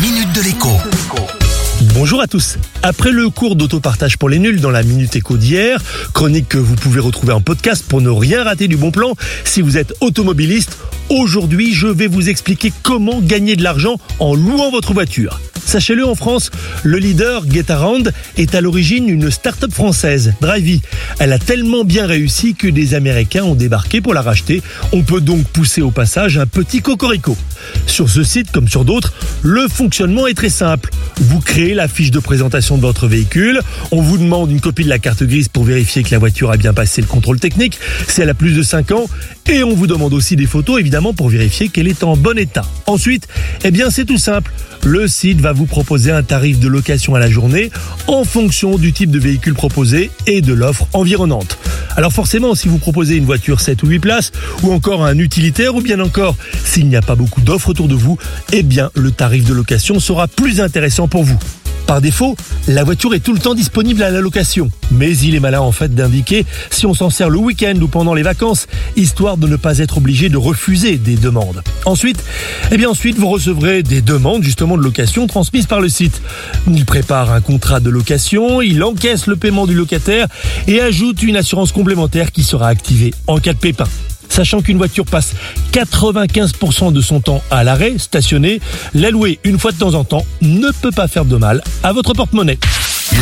minute de l'écho. Bonjour à tous. Après le cours d'autopartage pour les nuls dans la Minute Éco d'hier, chronique que vous pouvez retrouver en podcast pour ne rien rater du bon plan si vous êtes automobiliste, aujourd'hui je vais vous expliquer comment gagner de l'argent en louant votre voiture. Sachez-le, en France, le leader GetAround est à l'origine une start-up française, Drivey. Elle a tellement bien réussi que des Américains ont débarqué pour la racheter. On peut donc pousser au passage un petit cocorico. Sur ce site, comme sur d'autres, le fonctionnement est très simple. Vous créez la fiche de présentation de votre véhicule, on vous demande une copie de la carte grise pour vérifier que la voiture a bien passé le contrôle technique, si elle a plus de 5 ans, et on vous demande aussi des photos évidemment pour vérifier qu'elle est en bon état. Ensuite, eh bien c'est tout simple, le site va proposer un tarif de location à la journée en fonction du type de véhicule proposé et de l'offre environnante. Alors forcément, si vous proposez une voiture 7 ou 8 places, ou encore un utilitaire, ou bien encore s'il n'y a pas beaucoup d'offres autour de vous, eh bien le tarif de location sera plus intéressant pour vous. Par défaut, la voiture est tout le temps disponible à la location. Mais il est malin en fait d'indiquer si on s'en sert le week-end ou pendant les vacances, histoire de ne pas être obligé de refuser des demandes. Ensuite, eh ensuite vous recevrez des demandes justement de location transmises par le site. Il prépare un contrat de location, il encaisse le paiement du locataire et ajoute une assurance complémentaire qui sera activée en cas de pépin sachant qu'une voiture passe 95% de son temps à l'arrêt, stationnée, la louer une fois de temps en temps ne peut pas faire de mal à votre porte-monnaie.